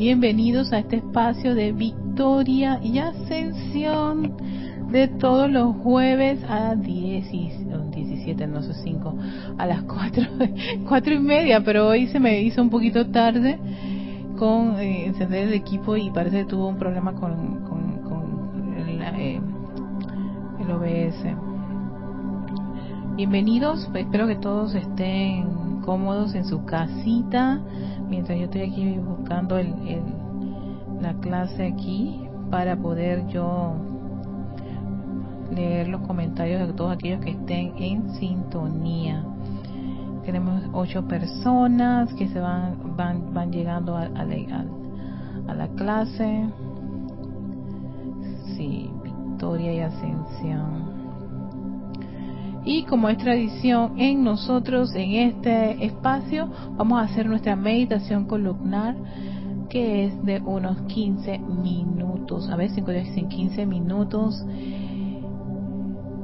Bienvenidos a este espacio de victoria y ascensión de todos los jueves a 10 y 17, no sé 5, a las 4, 4 y media, pero hoy se me hizo un poquito tarde con eh, encender el equipo y parece que tuvo un problema con, el, eh, el OBS. Bienvenidos, espero que todos estén cómodos en su casita mientras yo estoy aquí buscando el, la clase aquí para poder yo leer los comentarios de todos aquellos que estén en sintonía. Tenemos ocho personas que se van van, van llegando a, a, a la clase. Sí, victoria y ascensión. Y como es tradición en nosotros, en este espacio, vamos a hacer nuestra meditación columnar, que es de unos 15 minutos. A ver, 5 en 15 minutos.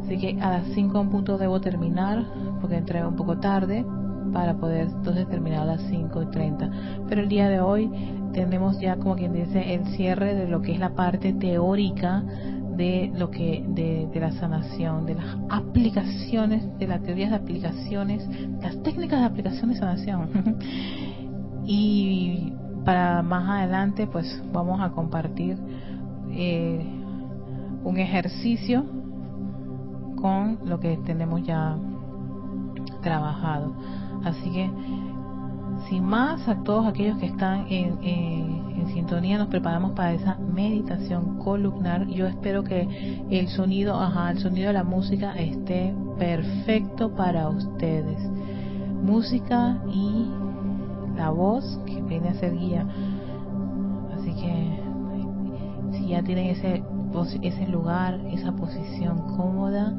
Así que a las 5 en punto debo terminar, porque entré un poco tarde para poder entonces terminar a las 5 y 30. Pero el día de hoy tenemos ya como quien dice el cierre de lo que es la parte teórica de lo que de, la sanación, de las aplicaciones, de las teorías de aplicaciones, las técnicas de aplicación de sanación. y para más adelante, pues vamos a compartir eh, un ejercicio con lo que tenemos ya trabajado. Así que, sin más, a todos aquellos que están en, sintonía, nos preparamos para esa meditación columnar. Yo espero que el sonido, ajá, el sonido de la música esté perfecto para ustedes. Música y la voz que viene a ser guía. Así que, si ya tienen ese ese lugar, esa posición cómoda,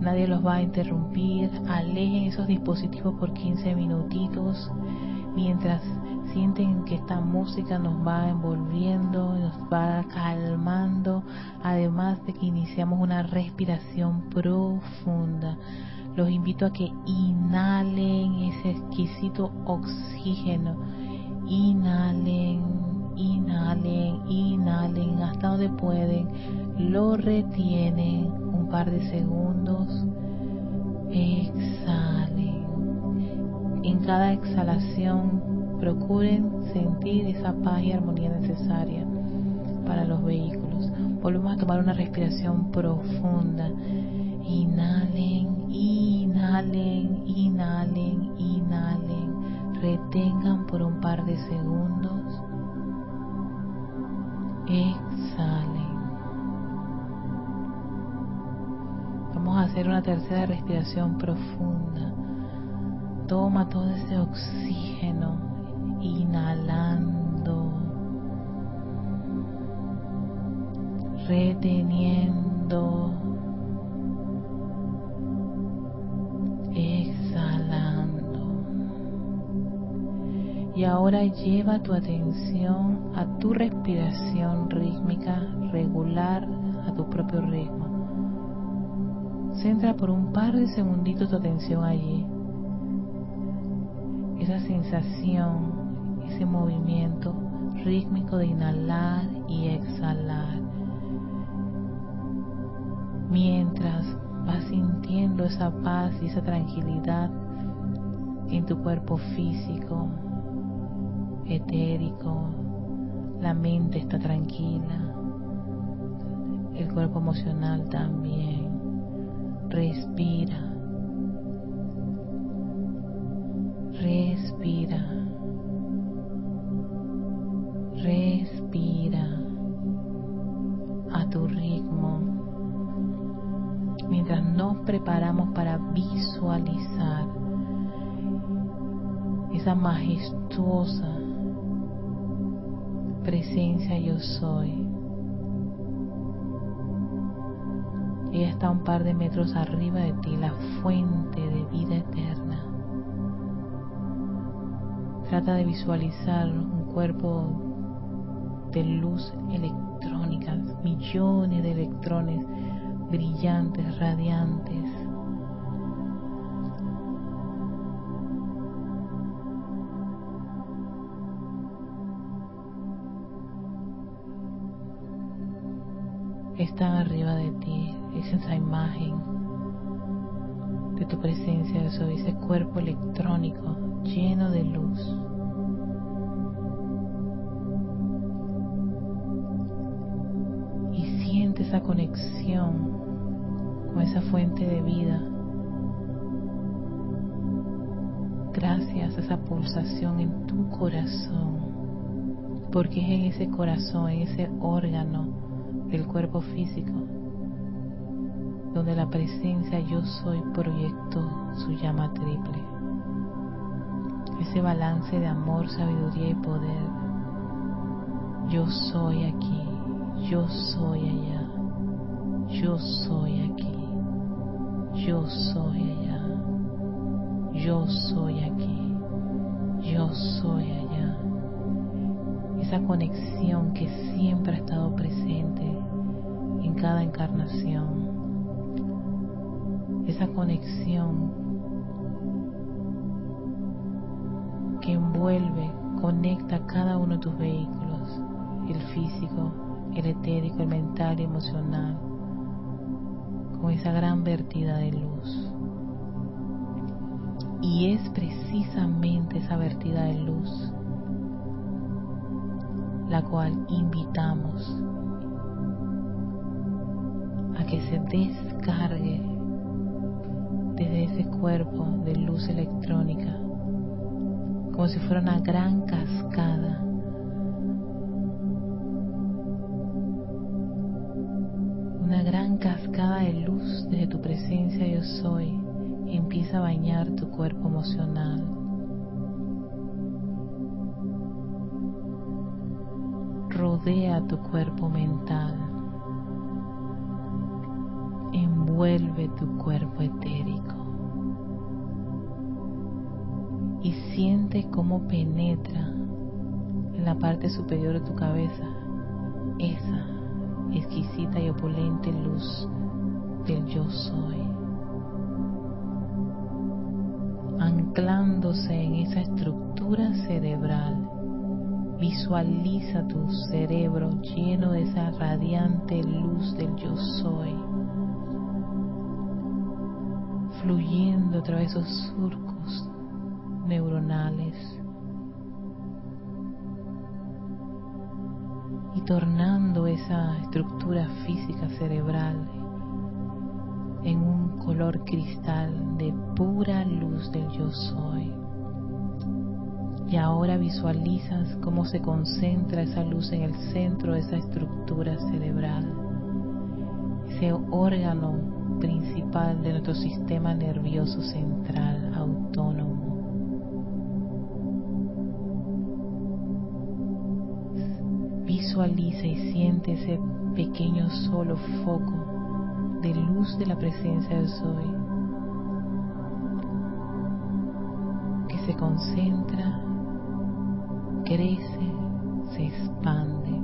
nadie los va a interrumpir, alejen esos dispositivos por 15 minutitos mientras sienten que esta música nos va envolviendo, nos va calmando, además de que iniciamos una respiración profunda. Los invito a que inhalen ese exquisito oxígeno, inhalen inhalen, inhalen hasta donde pueden, lo retienen un par de segundos, exhalen. En cada exhalación procuren sentir esa paz y armonía necesaria para los vehículos. Volvemos a tomar una respiración profunda. Inhalen, inhalen, inhalen, inhalen. Retengan por un par de segundos exhalen. Vamos a hacer una tercera respiración profunda. Toma todo ese oxígeno, inhalando, reteniendo, Y ahora lleva tu atención a tu respiración rítmica regular a tu propio ritmo. Centra por un par de segunditos tu atención allí. Esa sensación, ese movimiento rítmico de inhalar y exhalar. Mientras vas sintiendo esa paz y esa tranquilidad en tu cuerpo físico, etérico, la mente está tranquila, el cuerpo emocional también. Respira, respira, respira a tu ritmo mientras nos preparamos para visualizar esa majestuosa presencia yo soy. Ella está un par de metros arriba de ti, la fuente de vida eterna. Trata de visualizar un cuerpo de luz electrónica, millones de electrones brillantes, radiantes. Están arriba de ti, es esa imagen de tu presencia, eso, ese cuerpo electrónico lleno de luz. Y siente esa conexión con esa fuente de vida. Gracias a esa pulsación en tu corazón porque es en ese corazón, en ese órgano del cuerpo físico, donde la presencia yo soy proyectó su llama triple. Ese balance de amor, sabiduría y poder. Yo soy aquí, yo soy allá, yo soy aquí, yo soy allá, yo soy aquí, yo soy allá esa conexión que siempre ha estado presente en cada encarnación, esa conexión que envuelve, conecta cada uno de tus vehículos, el físico, el etérico, el mental y emocional, con esa gran vertida de luz. Y es precisamente esa vertida de luz la cual invitamos a que se descargue desde ese cuerpo de luz electrónica, como si fuera una gran cascada. Una gran cascada de luz desde tu presencia yo soy empieza a bañar tu cuerpo emocional. Rodea tu cuerpo mental, envuelve tu cuerpo etérico siente cómo penetra en la parte superior de tu cabeza esa exquisita y opulente luz del yo soy, anclándose en esa estructura cerebral. Visualiza tu cerebro lleno de esa radiante luz del yo soy, fluyendo a través de esos surcos neuronales y tornando esa estructura física cerebral en un color cristal de pura luz del yo soy. Y ahora visualizas cómo se concentra esa luz en el centro de esa estructura cerebral, ese órgano principal de nuestro sistema nervioso central autónomo. Visualiza y siente ese pequeño solo foco de luz de la presencia del soy que se concentra crece, se expande.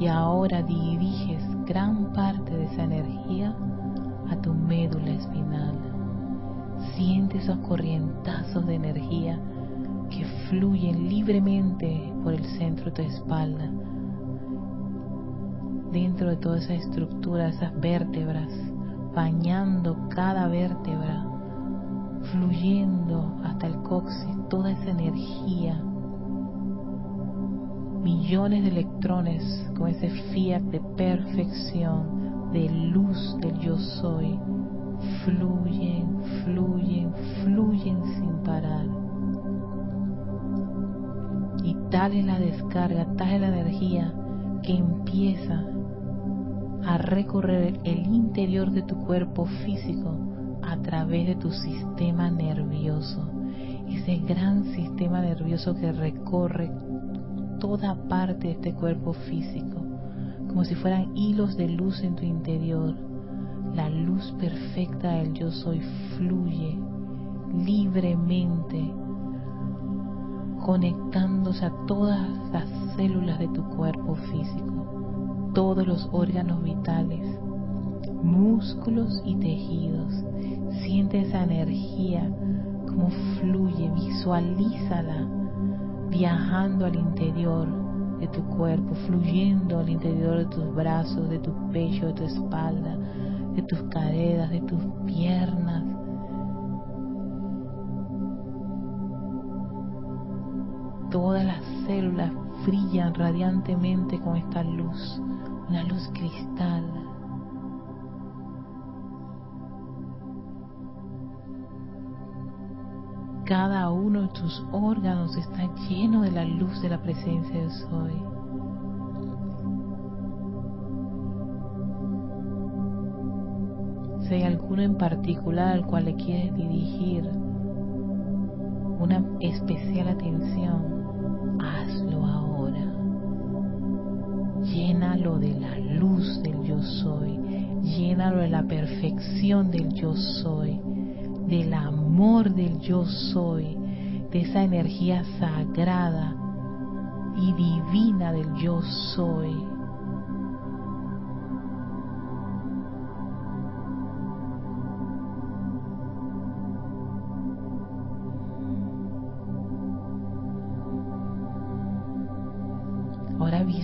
Y ahora diriges gran parte de esa energía a tu médula espinal. Siente esos corrientazos de energía que fluyen libremente por el centro de tu espalda, dentro de toda esa estructura, esas vértebras, bañando cada vértebra fluyendo hasta el coxis toda esa energía, millones de electrones con ese fiat de perfección, de luz del yo soy, fluyen, fluyen, fluyen sin parar. Tal es la descarga, tal es la energía que empieza a recorrer el interior de tu cuerpo físico a través de tu sistema nervioso, ese gran sistema nervioso que recorre toda parte de este cuerpo físico, como si fueran hilos de luz en tu interior. La luz perfecta del yo soy fluye libremente, conectándose a todas las células de tu cuerpo físico, todos los órganos vitales, músculos y tejidos. Siente esa energía como fluye, visualízala viajando al interior de tu cuerpo, fluyendo al interior de tus brazos, de tu pecho, de tu espalda, de tus caderas, de tus piernas. Todas las células brillan radiantemente con esta luz, una luz cristal. Cada uno de tus órganos está lleno de la luz de la presencia de Soy. Si hay alguno en particular al cual le quieres dirigir una especial atención, hazlo ahora. Llénalo de la luz del yo soy. Llénalo de la perfección del yo soy del amor del yo soy, de esa energía sagrada y divina del yo soy.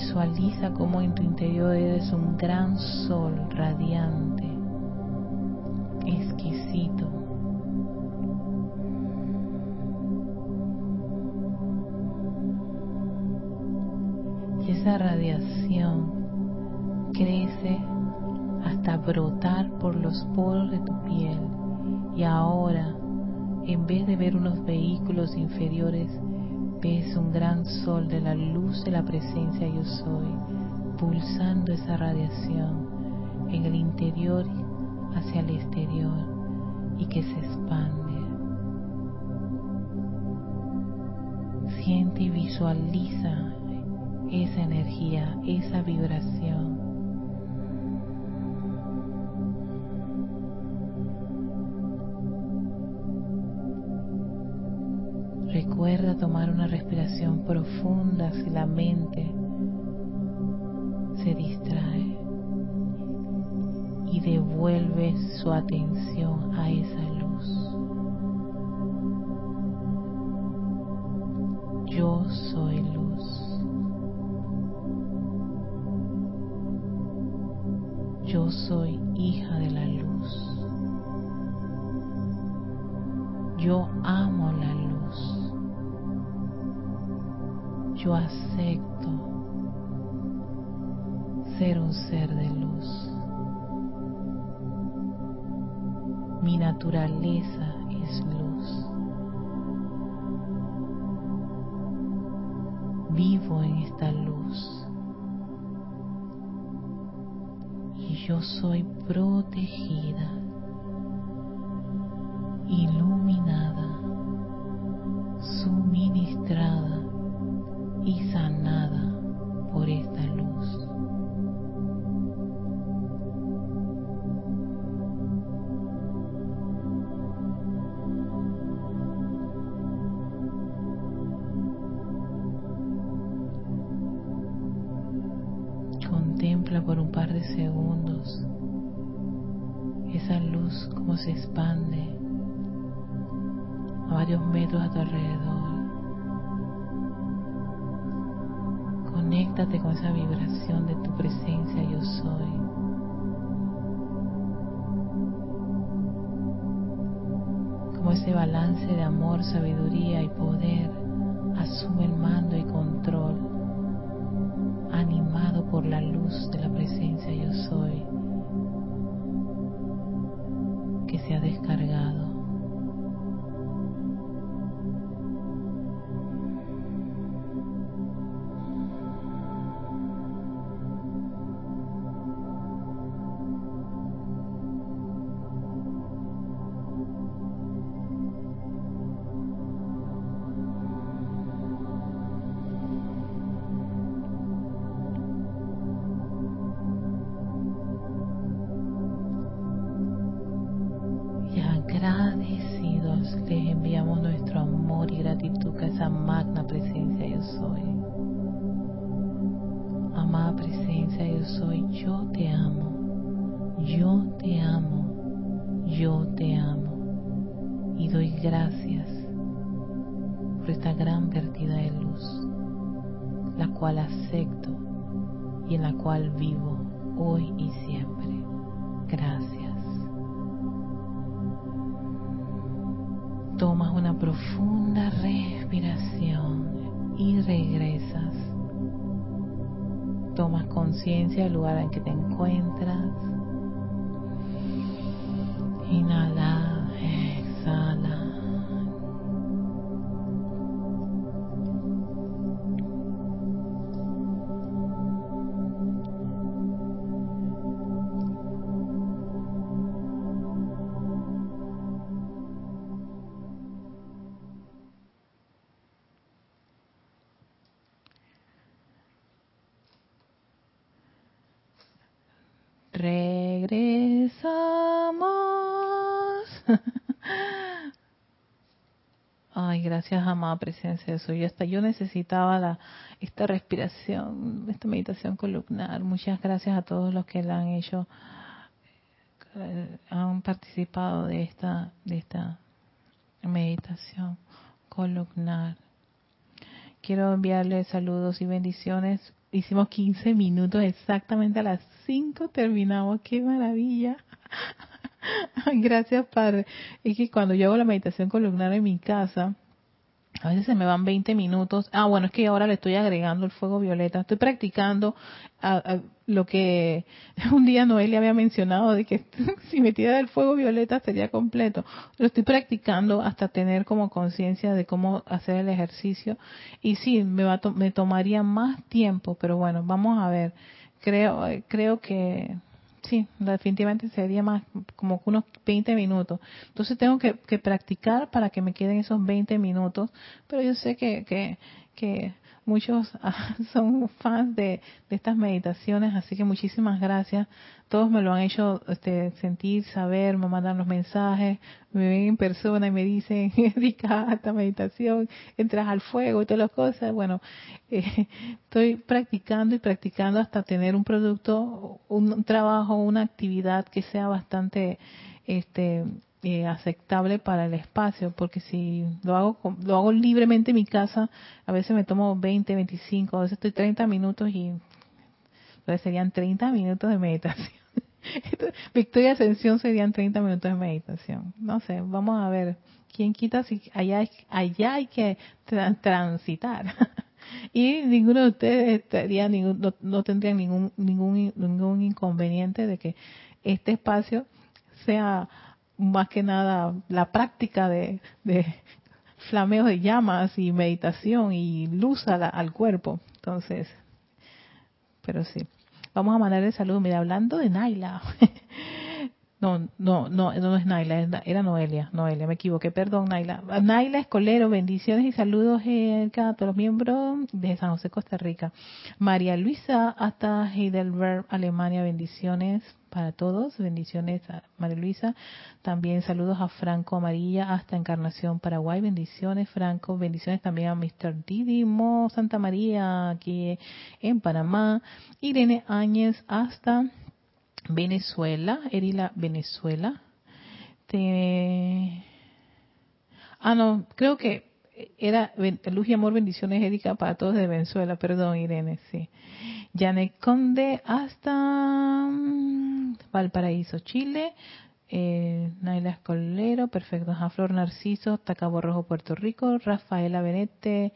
Visualiza cómo en tu interior eres un gran sol radiante, exquisito. Esa radiación crece hasta brotar por los poros de tu piel. Y ahora en vez de ver unos vehículos inferiores ves un gran sol de la luz de la presencia yo soy pulsando esa radiación en el interior hacia el exterior y que se expande siente y visualiza esa energía, esa vibración. Recuerda tomar una respiración profunda si la mente se distrae y devuelve su atención a esa luz. Yo soy luz. Yo soy hija de la luz. Yo amo Yo acepto ser un ser de luz. Mi naturaleza es luz. Vivo en esta luz. yo soy protegida, iluminada, y en la cual vivo hoy y siempre. Gracias. Tomas una profunda respiración y regresas. Tomas conciencia del lugar en que te encuentras. Inhala, gracias, amada presencia de eso. Yo hasta yo necesitaba la, esta respiración, esta meditación columnar. Muchas gracias a todos los que la han hecho, eh, han participado de esta, de esta meditación columnar. Quiero enviarles saludos y bendiciones. Hicimos 15 minutos exactamente a las 5 terminamos. ¡Qué maravilla! Gracias, Padre. Es que cuando yo hago la meditación columnar en mi casa, a veces se me van 20 minutos. Ah, bueno, es que ahora le estoy agregando el fuego violeta. Estoy practicando lo que un día Noelia había mencionado, de que si me tira el fuego violeta sería completo. Lo estoy practicando hasta tener como conciencia de cómo hacer el ejercicio. Y sí, me, va me tomaría más tiempo, pero bueno, vamos a ver. Creo, creo que Sí, definitivamente sería más como unos 20 minutos. Entonces tengo que, practicar para que me queden esos 20 minutos, pero yo sé que, que, que muchos son fans de, estas meditaciones, así que muchísimas gracias. Todos me lo han hecho este, sentir, saber, me mandan los mensajes, me ven en persona y me dicen, Erika, esta meditación, entras al fuego y todas las cosas. Bueno, eh, estoy practicando y practicando hasta tener un producto, un trabajo, una actividad que sea bastante este eh, aceptable para el espacio, porque si lo hago lo hago libremente en mi casa, a veces me tomo 20, 25, a veces estoy 30 minutos y entonces serían 30 minutos de meditación. Victoria Ascensión serían 30 minutos de meditación. No sé, vamos a ver. ¿Quién quita si allá, allá hay que transitar? y ninguno de ustedes estaría ningún, no, no tendría ningún, ningún, ningún inconveniente de que este espacio sea más que nada la práctica de, de flameos de llamas y meditación y luz al cuerpo. Entonces, pero sí. Vamos a mandarle saludos. Mira, hablando de Naila. No, no, no, no es Naila, era Noelia, Noelia, me equivoqué, perdón, Naila. Naila Escolero, bendiciones y saludos eh, a todos los miembros de San José, Costa Rica. María Luisa hasta Heidelberg, Alemania, bendiciones para todos, bendiciones a María Luisa. También saludos a Franco Amarilla hasta Encarnación, Paraguay, bendiciones Franco, bendiciones también a Mr. Didimo Santa María aquí en Panamá. Irene Áñez hasta Venezuela, Erila Venezuela. Ah, no, creo que era Luz y Amor, bendiciones, Erika, para todos de Venezuela. Perdón, Irene, sí. Janet Conde hasta mm, Valparaíso, Chile. Eh, Naila Escolero, perfecto. A Flor Narciso, Tacabo Rojo, Puerto Rico. Rafaela Benete,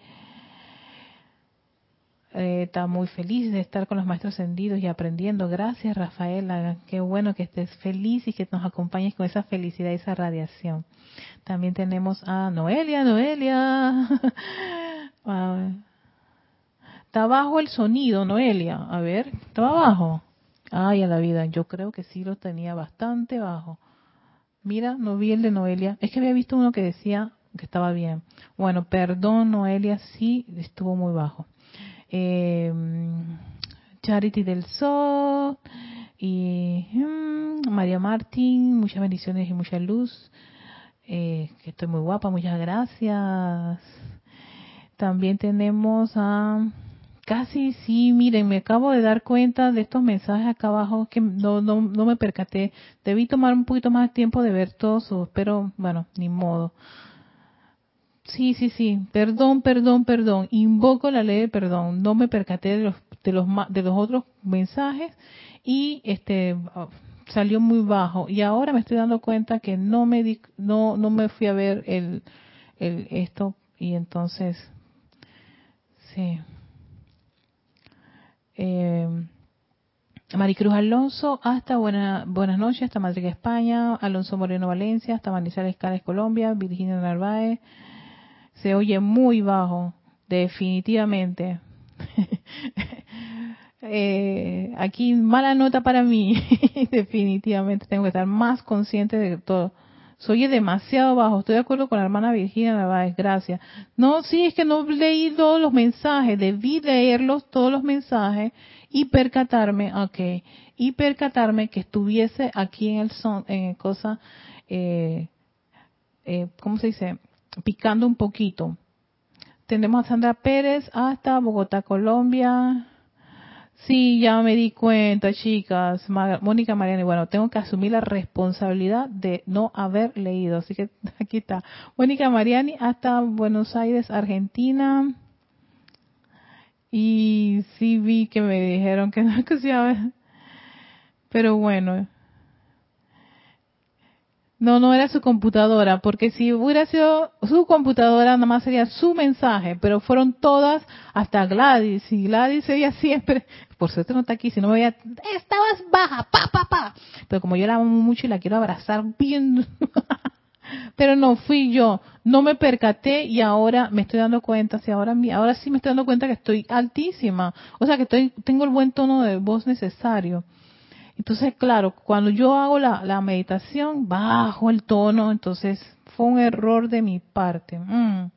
eh, está muy feliz de estar con los maestros ascendidos y aprendiendo. Gracias, Rafaela. Qué bueno que estés feliz y que nos acompañes con esa felicidad y esa radiación. También tenemos a Noelia, Noelia. Está bajo el sonido, Noelia. A ver, ¿estaba bajo? Ay, a la vida. Yo creo que sí lo tenía bastante bajo. Mira, no vi el de Noelia. Es que había visto uno que decía que estaba bien. Bueno, perdón, Noelia, sí estuvo muy bajo eh, Charity del Sol y mm, María Martín, muchas bendiciones y mucha luz. Eh, que estoy muy guapa, muchas gracias. También tenemos a casi sí, miren, me acabo de dar cuenta de estos mensajes acá abajo que no, no, no me percaté. Debí tomar un poquito más de tiempo de ver todos, pero bueno, ni modo Sí, sí, sí. Perdón, perdón, perdón. Invoco la ley de perdón. No me percaté de los de los de los otros mensajes y este salió muy bajo y ahora me estoy dando cuenta que no me di, no no me fui a ver el, el esto y entonces sí eh, Maricruz Alonso, hasta buena, buenas noches, hasta Madrid, España, Alonso Moreno Valencia, hasta Manizales Cales, Colombia, Virginia Narváez, se oye muy bajo, definitivamente. eh, aquí mala nota para mí, definitivamente tengo que estar más consciente de todo. Soy demasiado bajo, estoy de acuerdo con la hermana Virginia Narváez, gracias. No, sí, es que no leí todos los mensajes, debí leerlos todos los mensajes y percatarme, ok, y percatarme que estuviese aquí en el son, en cosa, eh, eh, ¿cómo se dice? Picando un poquito. Tenemos a Sandra Pérez hasta Bogotá, Colombia. Sí, ya me di cuenta, chicas. Mónica Mariani, bueno, tengo que asumir la responsabilidad de no haber leído. Así que aquí está. Mónica Mariani hasta Buenos Aires, Argentina. Y sí vi que me dijeron que no escuchaba. Pero bueno. No, no era su computadora, porque si hubiera sido su computadora, nada más sería su mensaje, pero fueron todas, hasta Gladys, y Gladys ella siempre, por suerte no está aquí, si no me veía, estabas baja, pa, pa, pa. Pero como yo la amo mucho y la quiero abrazar bien, pero no fui yo, no me percaté y ahora me estoy dando cuenta, si ahora ahora sí me estoy dando cuenta que estoy altísima, o sea que estoy tengo el buen tono de voz necesario. Entonces, claro, cuando yo hago la, meditación, bajo el tono, entonces fue un error de mi parte. Mm.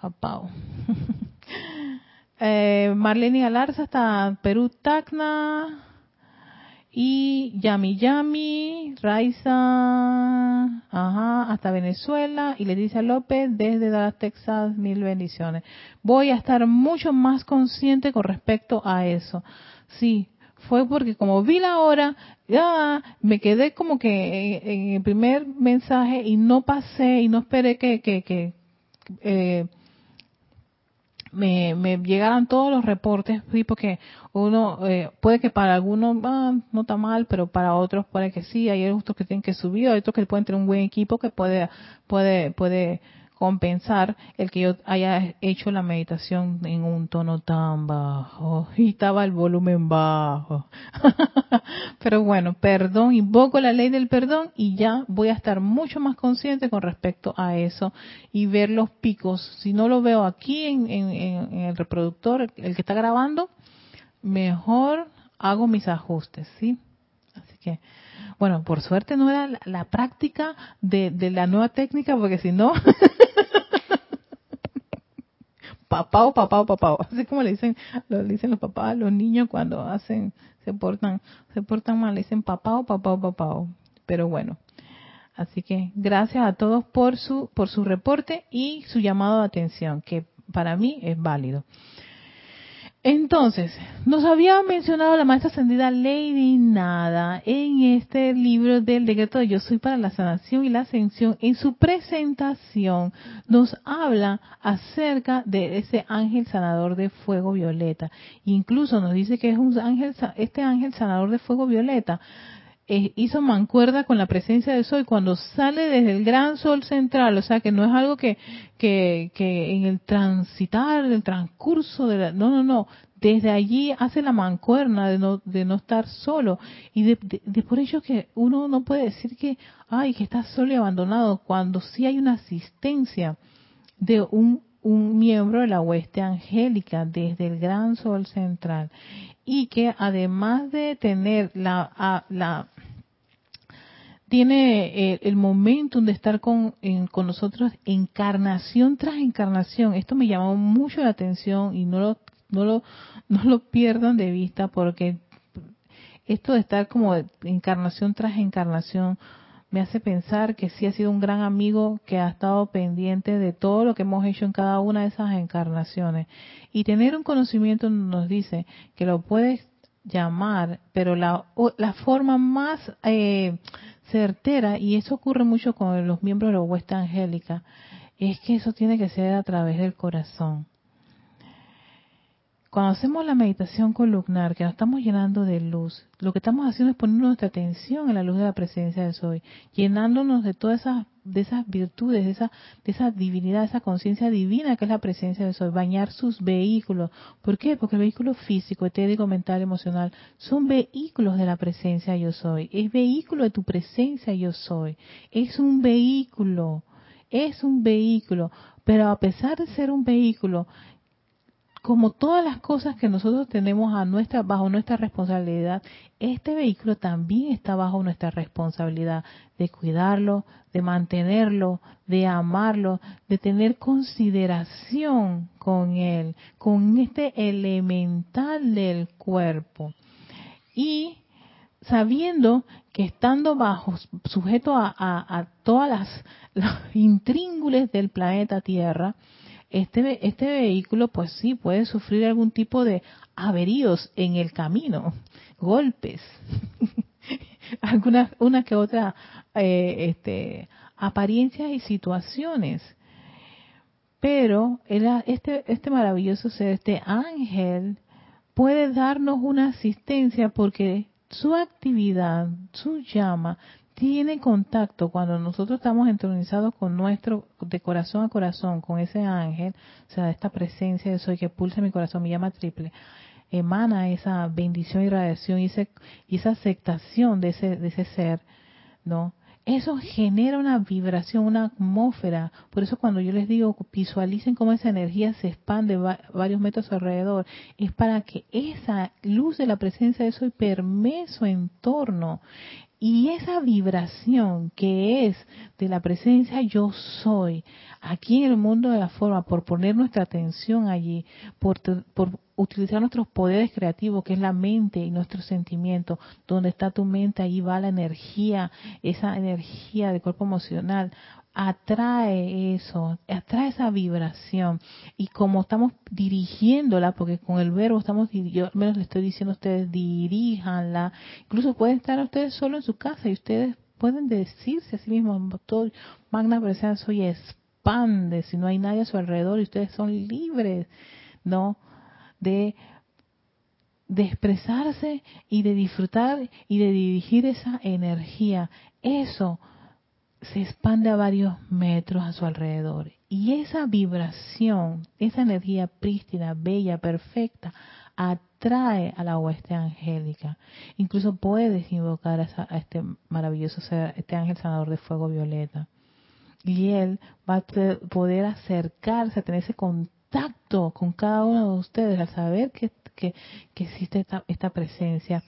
Papá. eh, Marlene Galarza hasta Perú, Tacna y Yami Yami, Raiza, ajá, hasta Venezuela y Leticia López desde Dallas, Texas, mil bendiciones. Voy a estar mucho más consciente con respecto a eso. Sí, fue porque como vi la hora, ya me quedé como que en, el primer mensaje y no pasé y no esperé que, que, que eh, me, llegaran todos los reportes, sí, porque uno, eh, puede que para algunos ah, no está mal, pero para otros puede que sí, hay otros que tienen que subir, hay otros que pueden tener un buen equipo que puede, puede, puede compensar el que yo haya hecho la meditación en un tono tan bajo y estaba el volumen bajo. Pero bueno, perdón, invoco la ley del perdón y ya voy a estar mucho más consciente con respecto a eso y ver los picos. Si no lo veo aquí en, el reproductor, el que está grabando, mejor hago mis ajustes, ¿sí? Así que, bueno, por suerte no era la, práctica de, de, la nueva técnica, porque si no, papá o papá o papá, así como le dicen, lo dicen los papás los niños cuando hacen, se portan, se portan mal, le dicen papá o papá o papá. Pero bueno, así que gracias a todos por su, por su reporte y su llamado de atención, que para mí es válido. Entonces, nos había mencionado la maestra ascendida Lady Nada en este libro del decreto de Yo Soy para la sanación y la ascensión. En su presentación nos habla acerca de ese ángel sanador de fuego violeta. Incluso nos dice que es un ángel, este ángel sanador de fuego violeta hizo mancuerda con la presencia de sol. Cuando sale desde el gran sol central, o sea que no es algo que, que, que en el transitar, el transcurso de la, no, no, no, desde allí hace la mancuerna de no, de no estar solo. Y de, de, por ello que uno no puede decir que, ay, que está solo y abandonado cuando sí hay una asistencia de un, un miembro de la hueste angélica desde el gran sol central. Y que además de tener la, la tiene eh, el momento de estar con, con nosotros encarnación tras encarnación. Esto me llamó mucho la atención y no lo, no lo, no lo pierdan de vista porque esto de estar como encarnación tras encarnación me hace pensar que sí ha sido un gran amigo que ha estado pendiente de todo lo que hemos hecho en cada una de esas encarnaciones. Y tener un conocimiento nos dice que lo puedes llamar, pero la, la forma más eh, certera, y eso ocurre mucho con los miembros de la huesta angélica, es que eso tiene que ser a través del corazón. Cuando hacemos la meditación columnar, que nos estamos llenando de luz, lo que estamos haciendo es poner nuestra atención en la luz de la presencia de Soy, llenándonos de todas esas, de esas virtudes, de esa, de esa divinidad, de esa conciencia divina que es la presencia de Soy, bañar sus vehículos. ¿Por qué? Porque el vehículo físico, etérico, mental, emocional, son vehículos de la presencia Yo Soy. Es vehículo de tu presencia Yo Soy. Es un vehículo. Es un vehículo. Pero a pesar de ser un vehículo, como todas las cosas que nosotros tenemos a nuestra, bajo nuestra responsabilidad, este vehículo también está bajo nuestra responsabilidad de cuidarlo, de mantenerlo, de amarlo, de tener consideración con él, con este elemental del cuerpo. Y sabiendo que estando bajo, sujeto a, todas las, los intríngules del planeta Tierra, este, este vehículo pues sí puede sufrir algún tipo de averíos en el camino, golpes, algunas una que otra eh, este, apariencias y situaciones. Pero este, este maravilloso ser, este ángel, puede darnos una asistencia porque su actividad, su llama, tiene contacto cuando nosotros estamos entronizados con nuestro, de corazón a corazón, con ese ángel, o sea, esta presencia de soy que pulsa mi corazón, mi llama triple, emana esa bendición y radiación y, y esa aceptación de ese, de ese ser, ¿no? Eso genera una vibración, una atmósfera. Por eso cuando yo les digo, visualicen cómo esa energía se expande varios metros alrededor, es para que esa luz de la presencia de Soy permee su entorno. Y esa vibración que es de la presencia yo soy, aquí en el mundo de la forma, por poner nuestra atención allí, por, por utilizar nuestros poderes creativos, que es la mente y nuestros sentimientos, donde está tu mente, ahí va la energía, esa energía del cuerpo emocional atrae eso, atrae esa vibración. Y como estamos dirigiéndola, porque con el verbo estamos, yo al menos le estoy diciendo a ustedes, diríjanla. Incluso pueden estar ustedes solo en su casa y ustedes pueden decirse a sí mismos, todo, magna presencia soy expande, si no hay nadie a su alrededor y ustedes son libres, ¿no? De de expresarse y de disfrutar y de dirigir esa energía. Eso se expande a varios metros a su alrededor. Y esa vibración, esa energía prístina, bella, perfecta, atrae a la hueste angélica. Incluso puedes invocar a, este maravilloso ser, este ángel sanador de fuego violeta. Y él va a poder acercarse, a tener ese contacto con cada uno de ustedes, al saber que, que, existe esta, esta presencia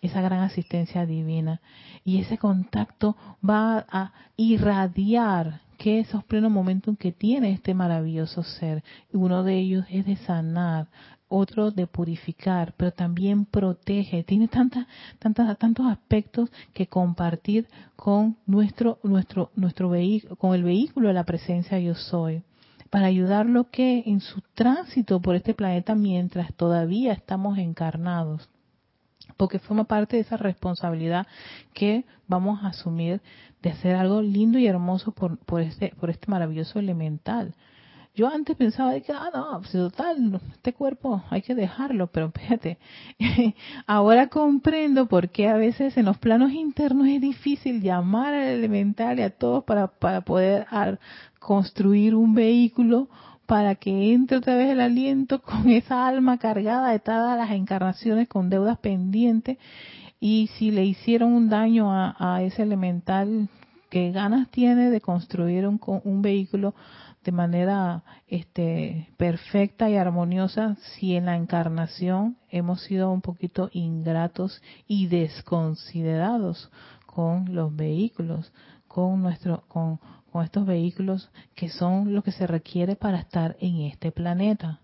esa gran asistencia divina. Y ese contacto va a irradiar que esos plenos momentos que tiene este maravilloso ser. Uno de ellos es de sanar, otro de purificar, pero también protege. Tiene tantas, tantas, tantos aspectos que compartir con nuestro, nuestro, nuestro vehículo, con el vehículo de la presencia yo soy para ayudarlo que en su tránsito por este planeta mientras todavía estamos encarnados porque forma parte de esa responsabilidad que vamos a asumir de hacer algo lindo y hermoso por, este, por este maravilloso elemental. Yo antes pensaba de que, ah, no, pues total, este cuerpo hay que dejarlo, pero fíjate, ahora comprendo por qué a veces en los planos internos es difícil llamar al elemental y a todos para poder construir un vehículo para que entre otra vez el aliento con esa alma cargada de todas las encarnaciones con deudas pendientes. Y si le hicieron un daño a, ese elemental, ¿qué ganas tiene de construir un, un vehículo de manera este, perfecta y armoniosa si en la encarnación hemos sido un poquito ingratos y desconsiderados con los vehículos, con nuestro, con, con estos vehículos que son lo que se requiere para estar en este planeta.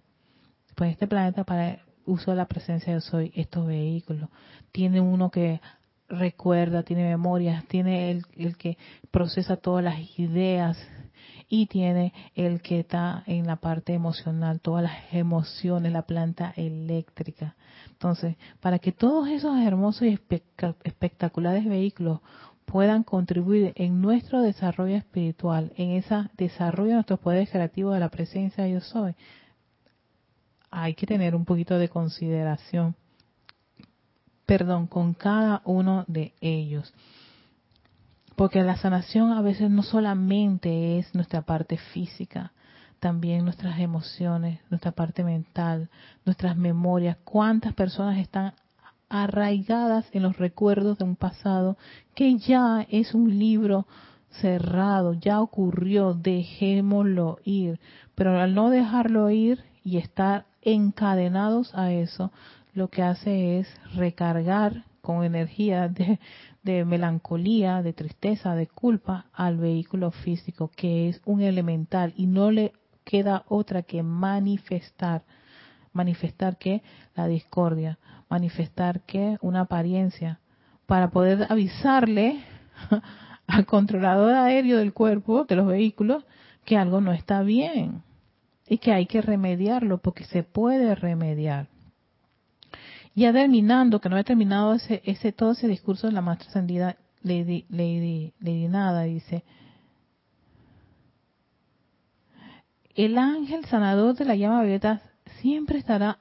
Pues este planeta para uso de la presencia de soy, estos vehículos. Tiene uno que recuerda, tiene memorias, tiene el, el que procesa todas las ideas y tiene el que está en la parte emocional, todas las emociones, la planta eléctrica. Entonces, para que todos esos hermosos y espectaculares vehículos puedan contribuir en nuestro desarrollo espiritual, en ese desarrollo de nuestros poderes creativos de la presencia de yo soy, hay que tener un poquito de consideración, perdón, con cada uno de ellos. Porque la sanación a veces no solamente es nuestra parte física, también nuestras emociones, nuestra parte mental, nuestras memorias. ¿Cuántas personas están arraigadas en los recuerdos de un pasado que ya es un libro cerrado, ya ocurrió, dejémoslo ir. Pero al no dejarlo ir y estar encadenados a eso, lo que hace es recargar con energía de, melancolía, de tristeza, de culpa al vehículo físico, que es un elemental y no le queda otra que manifestar. Manifestar que la discordia, manifestar que una apariencia, para poder avisarle al controlador aéreo del cuerpo, de los vehículos, que algo no está bien y que hay que remediarlo porque se puede remediar. Ya terminando, que no he terminado ese, ese todo ese discurso de la más trascendida Lady, Lady, Lady Nada, dice, el ángel sanador de la llama violeta siempre estará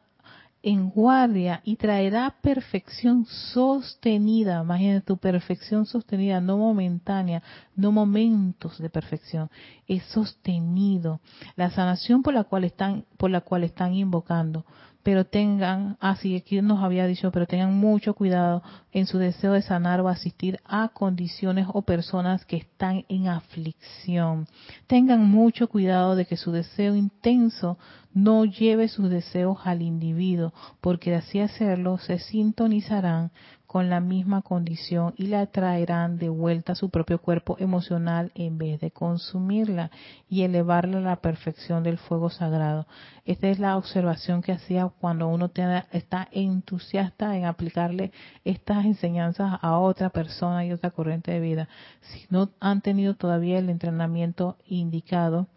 en guardia y traerá perfección sostenida. Imagínate tu perfección sostenida, no momentánea, no momentos de perfección, es sostenido. La sanación por la cual están, por la cual están invocando pero tengan, así aquí nos había dicho, pero tengan mucho cuidado en su deseo de sanar o asistir a condiciones o personas que están en aflicción. Tengan mucho cuidado de que su deseo intenso no lleve sus deseos al individuo, porque así hacerlo se sintonizarán con la misma condición y la traerán de vuelta a su propio cuerpo emocional en vez de consumirla y elevarla a la perfección del fuego sagrado. Esta es la observación que hacía cuando uno está entusiasta en aplicarle estas enseñanzas a otra persona y otra corriente de vida. Si no han tenido todavía el entrenamiento indicado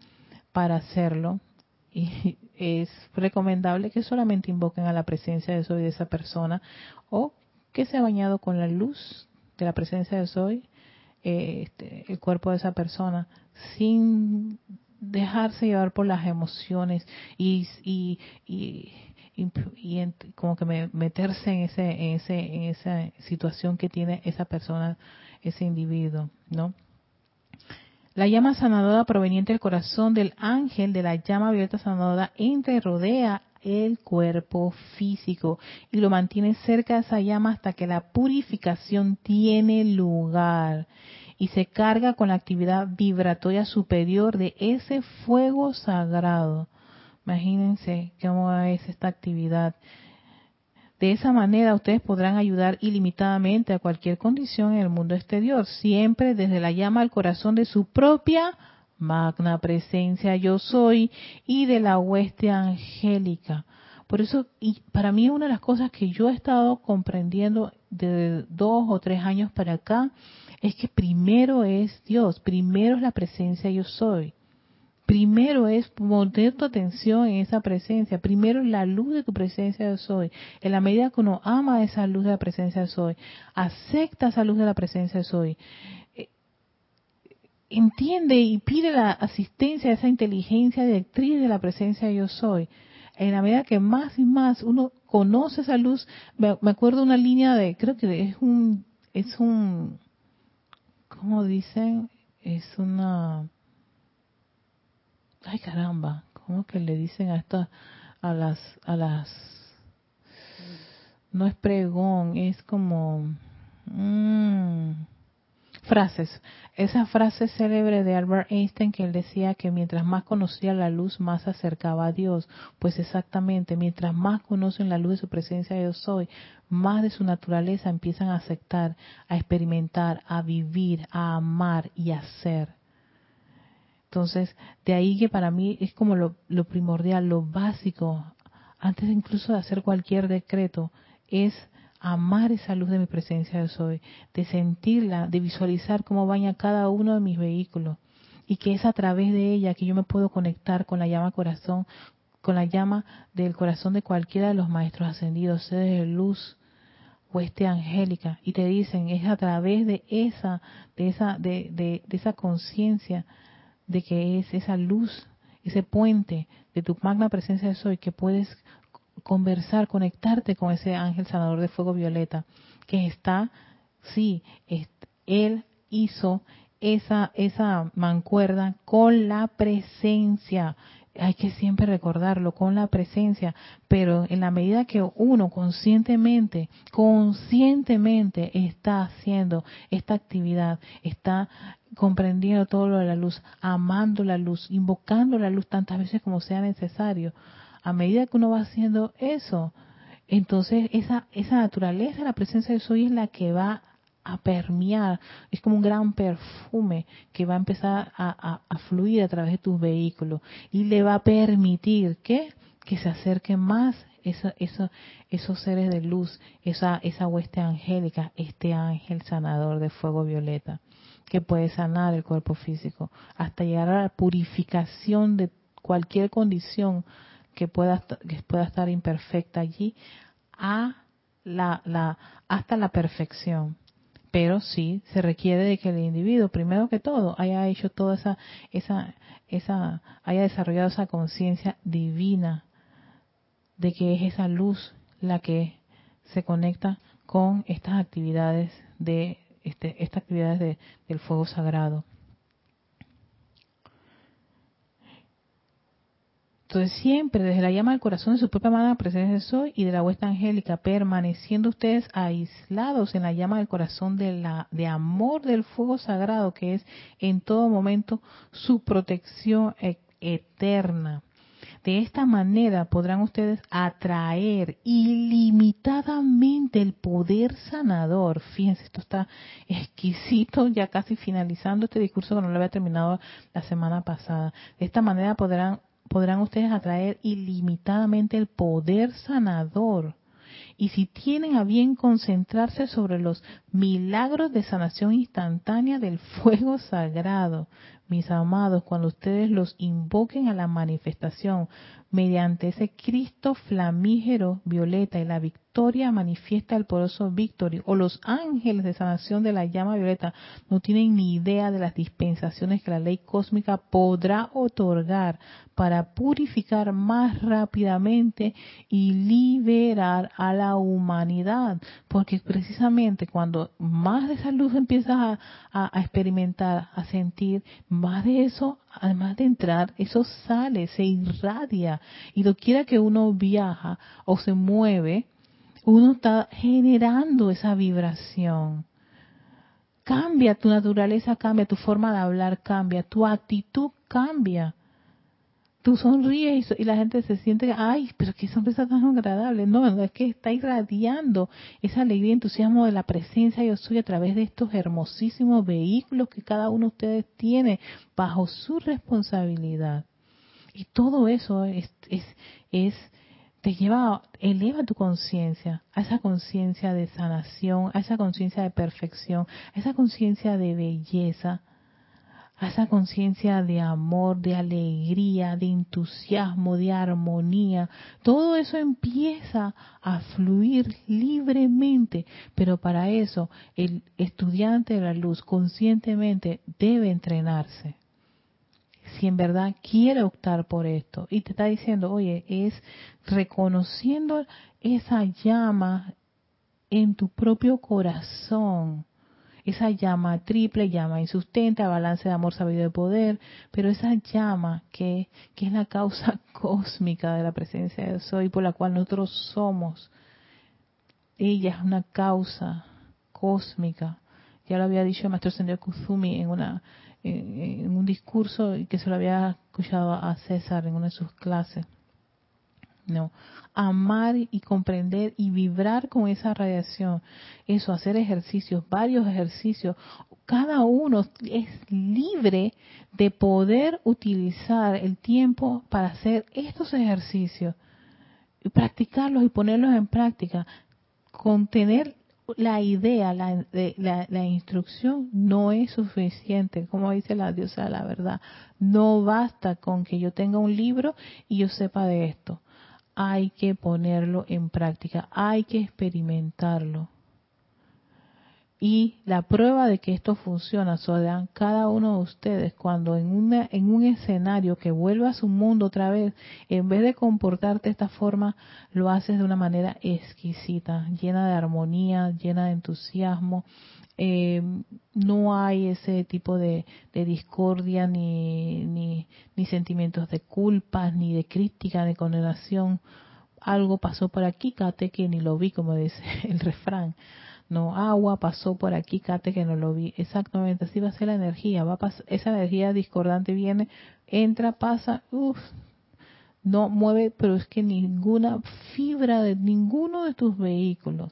para hacerlo, es recomendable que solamente invoquen a la presencia de soy de esa persona o que se ha bañado con la luz de la presencia de Soy, eh, este, el cuerpo de esa persona, sin dejarse llevar por las emociones y, y, y, como que meterse en ese, en ese, en esa situación que tiene esa persona, ese individuo, ¿no? La llama sanadora proveniente del corazón del ángel de la llama abierta sanadora entre rodea el cuerpo físico y lo mantiene cerca de esa llama hasta que la purificación tiene lugar y se carga con la actividad vibratoria superior de ese fuego sagrado. Imagínense cómo es esta actividad. De esa manera ustedes podrán ayudar ilimitadamente a cualquier condición en el mundo exterior, siempre desde la llama al corazón de su propia magna presencia yo soy y de la hueste angélica. Por eso, y para mí una de las cosas que yo he estado comprendiendo de dos o tres años para acá es que primero es Dios, primero es la presencia yo soy. Primero es poner tu atención en esa presencia. Primero es la luz de tu presencia yo soy. En la medida que uno ama esa luz de la presencia yo soy, acepta esa luz de la presencia yo soy, entiende y pide la asistencia de esa inteligencia directriz de la presencia de yo soy. En la medida que más y más uno conoce esa luz, me, acuerdo una línea de, creo que es un, es un, ¿cómo dicen? Es una, ay caramba, ¿cómo que le dicen a estas, a las, a las, no es pregón, es como, mmm, frases. Esa frase célebre de Albert Einstein que él decía que mientras más conocía la luz, más se acercaba a Dios. Pues exactamente, mientras más conocen la luz de su presencia yo soy, más de su naturaleza empiezan a aceptar, a experimentar, a vivir, a amar y a ser. Entonces, de ahí que para mí es como lo, lo primordial, lo básico, antes incluso de hacer cualquier decreto, es amar esa luz de mi presencia de soy, de sentirla, de visualizar cómo baña cada uno de mis vehículos y que es a través de ella que yo me puedo conectar con la llama corazón, con la llama del corazón de cualquiera de los maestros ascendidos, seres de luz, hueste angélica y te dicen es a través de esa de esa de, de, de esa conciencia de que es esa luz ese puente de tu magna presencia de soy que puedes conversar conectarte con ese ángel sanador de fuego violeta que está sí él hizo esa esa mancuerda con la presencia. Hay que siempre recordarlo con la presencia, pero en la medida que uno conscientemente, conscientemente está haciendo esta actividad, está comprendiendo todo lo de la luz, amando la luz, invocando la luz tantas veces como sea necesario, a medida que uno va haciendo eso, entonces esa, esa naturaleza, la presencia de soy es la que va a permear, es como un gran perfume que va a empezar a, fluir a través de tus vehículos y le va a permitir que, que se acerquen más eso, eso, esos seres de luz, esa, esa hueste angélica, este ángel sanador de fuego violeta, que puede sanar el cuerpo físico, hasta llegar a la purificación de cualquier condición que pueda, que pueda estar imperfecta allí, a la, la, hasta la perfección pero sí se requiere de que el individuo, primero que todo, haya hecho toda esa, esa, esa, haya desarrollado esa conciencia divina de que es esa luz la que se conecta con estas actividades de este, estas actividades de, del fuego sagrado. Entonces siempre desde la llama del corazón de su propia amada presencia soy y de la huesta angélica, permaneciendo ustedes aislados en la llama del corazón de la de amor del fuego sagrado que es en todo momento su protección e, eterna. De esta manera podrán ustedes atraer ilimitadamente el poder sanador. Fíjense, esto está exquisito, ya casi finalizando este discurso que no lo había terminado la semana pasada. De esta manera podrán podrán ustedes atraer ilimitadamente el poder sanador. Y si tienen a bien concentrarse sobre los milagros de sanación instantánea del fuego sagrado, mis amados, cuando ustedes los invoquen a la manifestación mediante ese Cristo flamígero violeta y la victoria manifiesta el poroso Victory o los ángeles de sanación de la llama violeta no tienen ni idea de las dispensaciones que la ley cósmica podrá otorgar para purificar más rápidamente y liberar a la humanidad. Porque precisamente cuando más de esa luz empiezas a experimentar, a sentir, más de eso, además de entrar, eso sale, se irradia. Y lo quiera que uno viaja o se mueve, uno está generando esa vibración. Cambia tu naturaleza, cambia tu forma de hablar, cambia tu actitud, cambia tú sonríes y, la gente se siente, ay, pero qué sonrisa tan agradable. No, es que está irradiando esa alegría y entusiasmo de la presencia yo soy a través de estos hermosísimos vehículos que cada uno de ustedes tiene bajo su responsabilidad. Y todo eso es, es, es te lleva, eleva tu conciencia a esa conciencia de sanación, a esa conciencia de perfección, a esa conciencia de belleza, esa conciencia de amor, de alegría, de entusiasmo, de armonía. Todo eso empieza a fluir libremente, pero para eso el estudiante de la luz conscientemente debe entrenarse. Si en verdad quiere optar por esto y te está diciendo, oye, es reconociendo esa llama en tu propio corazón, esa llama triple, llama insustenta, balance de amor, sabido de poder, pero esa llama que, que es la causa cósmica de la presencia de Soy, por la cual nosotros somos, ella es una causa cósmica. Ya lo había dicho el maestro Sendero Kuzumi en, una, en un discurso que se lo había escuchado a César en una de sus clases. No, amar y comprender y vibrar con esa radiación. Eso, hacer ejercicios, varios ejercicios. Cada uno es libre de poder utilizar el tiempo para hacer estos ejercicios y practicarlos y ponerlos en práctica. Contener la idea, la, la, la, instrucción no es suficiente, como dice la diosa de la verdad. No basta con que yo tenga un libro y yo sepa de esto hay que ponerlo en práctica, hay que experimentarlo. Y la prueba de que esto funciona, dan cada uno de ustedes cuando en, una, en un escenario que vuelva a su mundo otra vez, en vez de comportarte de esta forma, lo haces de una manera exquisita, llena de armonía, llena de entusiasmo. Eh, no hay ese tipo de, discordia, ni, ni, ni sentimientos de culpa, ni de crítica, de condenación. Algo pasó por aquí, Kate, que ni lo vi, como dice el refrán no agua pasó por aquí, Cate, que no lo vi. Exactamente, así va a ser la energía. Va a esa energía discordante viene, entra, pasa, uff, no mueve, pero es que ninguna fibra de ninguno de tus vehículos,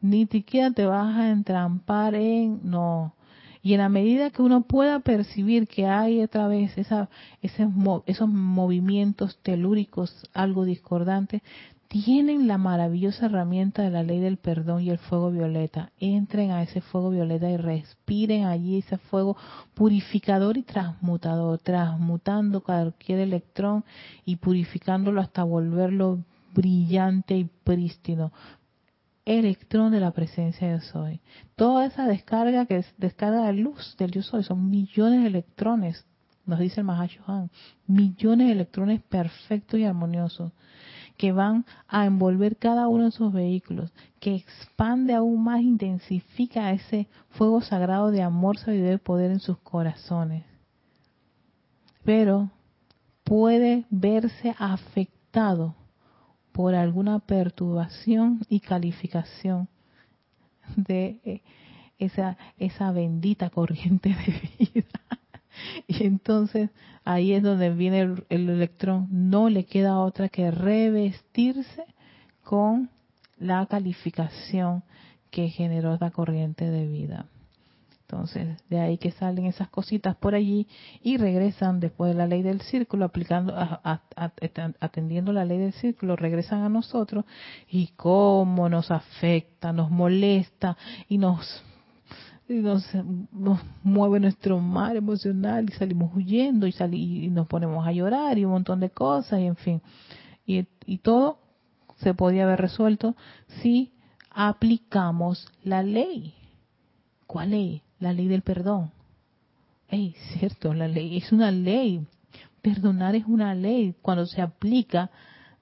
ni siquiera te vas a entrampar en, no. Y en la medida que uno pueda percibir que hay otra vez esa, esos movimientos telúricos, algo discordantes, tienen la maravillosa herramienta de la ley del perdón y el fuego violeta. Entren a ese fuego violeta y respiren allí ese fuego purificador y transmutador, transmutando cualquier electrón y purificándolo hasta volverlo brillante y prístino. Electrón de la presencia de soy. Toda esa descarga que es descarga de luz del yo soy son millones de electrones, nos dice el Mahashohan, millones de electrones perfectos y armoniosos que van a envolver cada uno de sus vehículos, que expande aún más, intensifica ese fuego sagrado de amor, sabiduría y poder en sus corazones. Pero puede verse afectado por alguna perturbación y calificación de eh, esa, esa bendita corriente de vida. Y entonces ahí es donde viene el, electrón. No le queda otra que revestirse con la calificación que generó la corriente de vida. Entonces, de ahí que salen esas cositas por allí y regresan después de la ley del círculo, aplicando, atendiendo la ley del círculo, regresan a nosotros y cómo nos afecta, nos molesta y nos nos, mueve nuestro mar emocional y salimos huyendo y, y nos ponemos a llorar y un montón de cosas y en fin. Y todo se podía haber resuelto si aplicamos la ley. ¿Cuál ley? La ley del perdón. Ey, cierto, la ley es una ley. Perdonar es una ley. Cuando se aplica,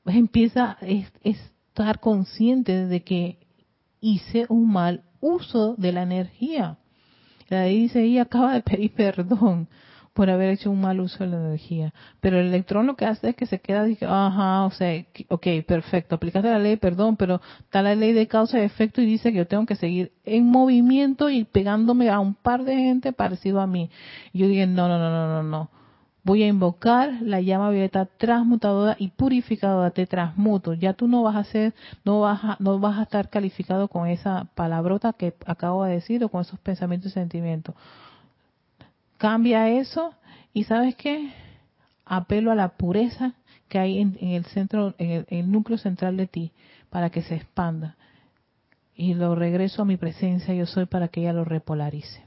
pues empieza a estar consciente de que hice un mal uso de la energía. La ley dice, ella acaba de pedir perdón por haber hecho un mal uso de la energía. Pero el electrón lo que hace es que se queda, ajá, o sea, ok, perfecto, aplicaste la ley perdón, pero está la ley de causa y efecto y dice que yo tengo que seguir en movimiento y pegándome a un par de gente parecido a mí. Y yo dije, no, no, no, no, no, no voy a invocar la llama violeta transmutadora y purificadora, te transmuto. Ya tú no vas a ser, no vas a, no vas a estar calificado con esa palabrota que acabo de decir o con esos pensamientos y sentimientos. Cambia eso y sabes qué? Apelo a la pureza que hay en, el centro, en el, núcleo central de ti para que se expanda. Y lo regreso a mi presencia, yo soy para que ella lo repolarice.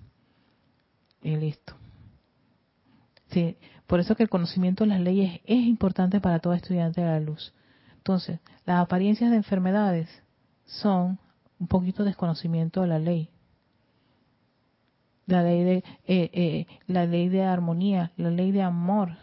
Y listo. Sí, por eso que el conocimiento de las leyes es importante para todo estudiante de la luz. Entonces, las apariencias de enfermedades son un poquito desconocimiento de la ley. La ley de, eh, eh, la ley de armonía, la ley de amor.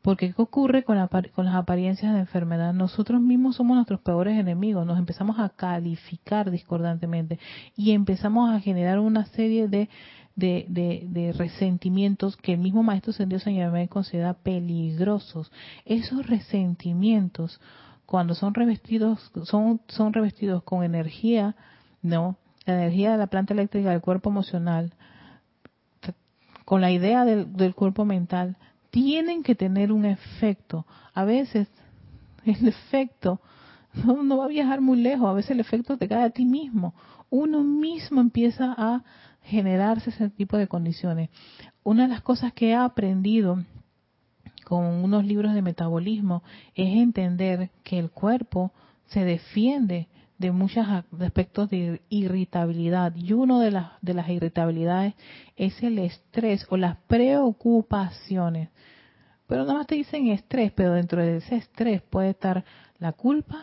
Porque ¿qué ocurre con, con las apariencias de enfermedad? Nosotros mismos somos nuestros peores enemigos, nos empezamos a calificar discordantemente y empezamos a generar una serie de de, de, resentimientos que el mismo Maestro Sendido San considera peligrosos. Esos resentimientos, cuando son revestidos, son, son revestidos con energía, ¿no? La energía de la planta eléctrica del cuerpo emocional, con la idea del, cuerpo mental, tienen que tener un efecto. A veces el efecto no, no, va a viajar muy lejos, a veces el efecto te cae a ti mismo. Uno mismo empieza a generarse ese tipo de condiciones. Una de las cosas que he aprendido con unos libros de metabolismo es entender que el cuerpo se defiende de muchos aspectos de irritabilidad y uno de las de las irritabilidades es el estrés o las preocupaciones. Pero nada más te dicen estrés, pero dentro de ese estrés puede estar la culpa,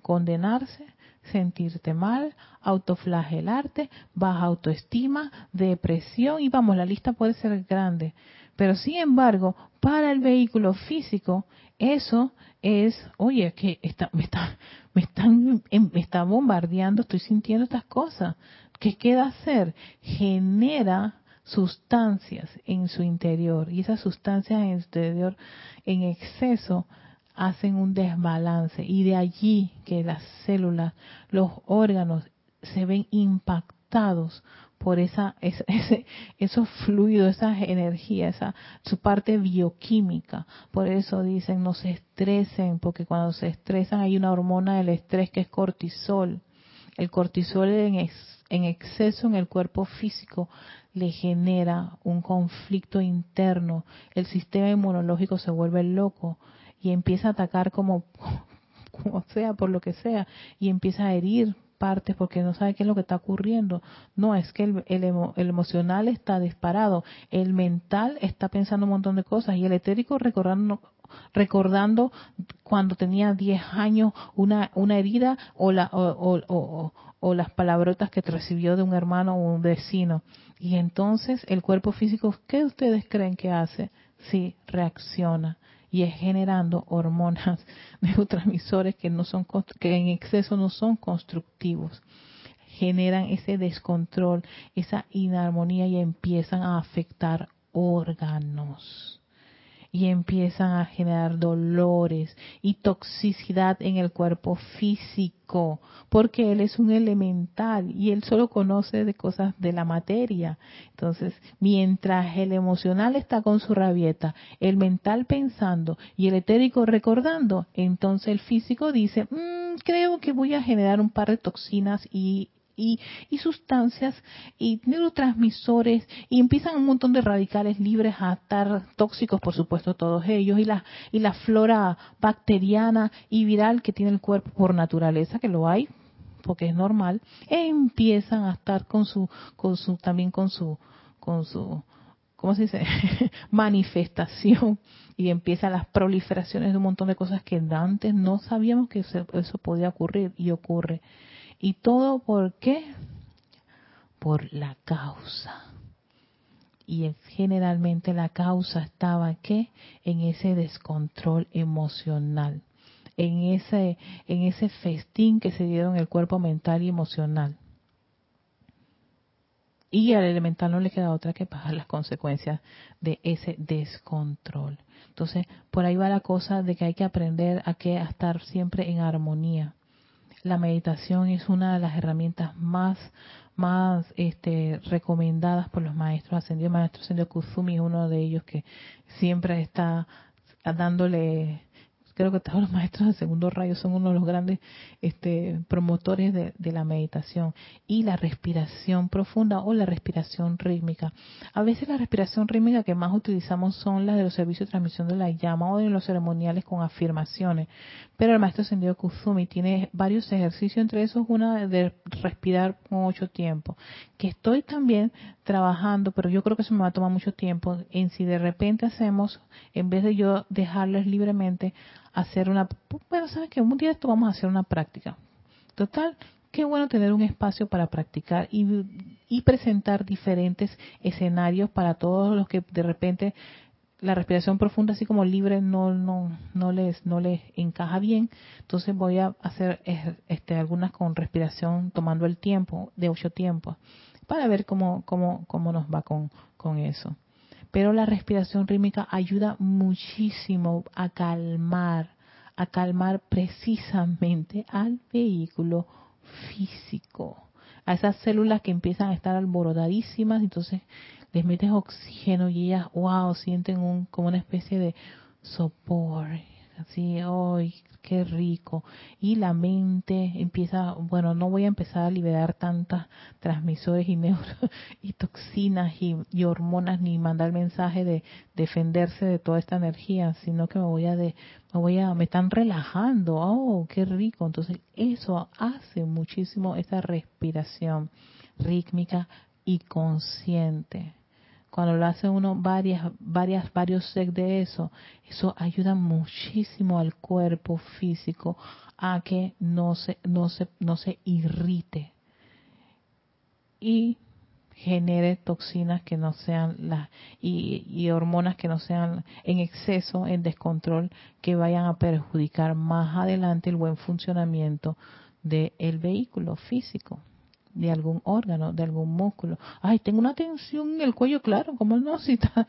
condenarse, sentirte mal, autoflagelarte, baja autoestima, depresión y vamos, la lista puede ser grande. Pero sin embargo, para el vehículo físico, eso es, oye, que está, me, está, me, están, em, me está bombardeando, estoy sintiendo estas cosas. ¿Qué queda hacer? Genera sustancias en su interior y esas sustancias en su interior en exceso hacen un desbalance y de allí que las células, los órganos se ven impactados por esa, ese, esos fluidos, esa energía, esa, su parte bioquímica. Por eso dicen no se estresen, porque cuando se estresan hay una hormona del estrés que es cortisol. El cortisol en, en exceso en el cuerpo físico le genera un conflicto interno. El sistema inmunológico se vuelve loco y empieza a atacar como, como sea, por lo que sea, y empieza a herir partes porque no sabe qué es lo que está ocurriendo. No, es que el, el, emocional está disparado, el mental está pensando un montón de cosas y el etérico recordando recordando cuando tenía 10 años una, una herida o, la, o, o, las palabrotas que recibió de un hermano o un vecino. Y entonces el cuerpo físico, ¿qué ustedes creen que hace? Sí, reacciona y es generando hormonas, neurotransmisores que no son que en exceso no son constructivos. Generan ese descontrol, esa inarmonía y empiezan a afectar órganos y empiezan a generar dolores y toxicidad en el cuerpo físico, porque él es un elemental y él solo conoce de cosas de la materia. Entonces, mientras el emocional está con su rabieta, el mental pensando y el etérico recordando, entonces el físico dice, mm, creo que voy a generar un par de toxinas y y, sustancias y neurotransmisores y empiezan un montón de radicales libres a estar tóxicos, por supuesto, todos ellos y la, y la flora bacteriana y viral que tiene el cuerpo por naturaleza, que lo hay, porque es normal, empiezan a estar con su, con su, también con su, con su, ¿cómo se dice? manifestación y empiezan las proliferaciones de un montón de cosas que antes no sabíamos que eso podía ocurrir y ocurre. ¿Y todo por qué? Por la causa. Y generalmente la causa estaba ¿qué? En ese descontrol emocional, en ese, en ese festín que se dieron el cuerpo mental y emocional. Y al elemental no le queda otra que pagar las consecuencias de ese descontrol. Entonces, por ahí va la cosa de que hay que aprender a, que, a estar siempre en armonía la meditación es una de las herramientas más más este, recomendadas por los maestros ascendidos. Maestro ascendido Kuzumi es uno de ellos que siempre está dándole creo que todos los maestros del segundo rayo son uno de los grandes este, promotores de, la meditación y la respiración profunda o la respiración rítmica. A veces la respiración rítmica que más utilizamos son las de los servicios de transmisión de la llama o de los ceremoniales con afirmaciones, pero el maestro Sendido Kuzumi tiene varios ejercicios, entre esos una de respirar con ocho tiempos, que estoy también trabajando, pero yo creo que eso me va a tomar mucho tiempo, en si de repente hacemos, en vez de yo dejarles libremente, hacer una, bueno, sabes que un día esto vamos a hacer una práctica. Total, qué bueno tener un espacio para practicar y, y presentar diferentes escenarios para todos los que de repente la respiración profunda así como libre no no no les no les encaja bien. Entonces voy a hacer este algunas con respiración tomando el tiempo de ocho tiempos para ver cómo cómo cómo nos va con con eso pero la respiración rítmica ayuda muchísimo a calmar, a calmar precisamente al vehículo físico, a esas células que empiezan a estar alborotadísimas, entonces les metes oxígeno y ellas, wow, sienten un, como una especie de sopor, así, hoy qué rico. Y la mente empieza, bueno, no voy a empezar a liberar tantas transmisores y neuro y toxinas y, hormonas ni mandar mensaje de defenderse de toda esta energía, sino que me voy a de, me voy a, me están relajando, oh, qué rico. Entonces eso hace muchísimo esa respiración rítmica y consciente cuando lo hace uno varias, varias, varios sets de eso, eso ayuda muchísimo al cuerpo físico a que no se, no se, no se irrite y genere toxinas que no sean las y, hormonas que no sean en exceso, en descontrol, que vayan a perjudicar más adelante el buen funcionamiento del vehículo físico, de algún órgano, de algún músculo. Ay, tengo una tensión en el cuello, claro, como no, si está,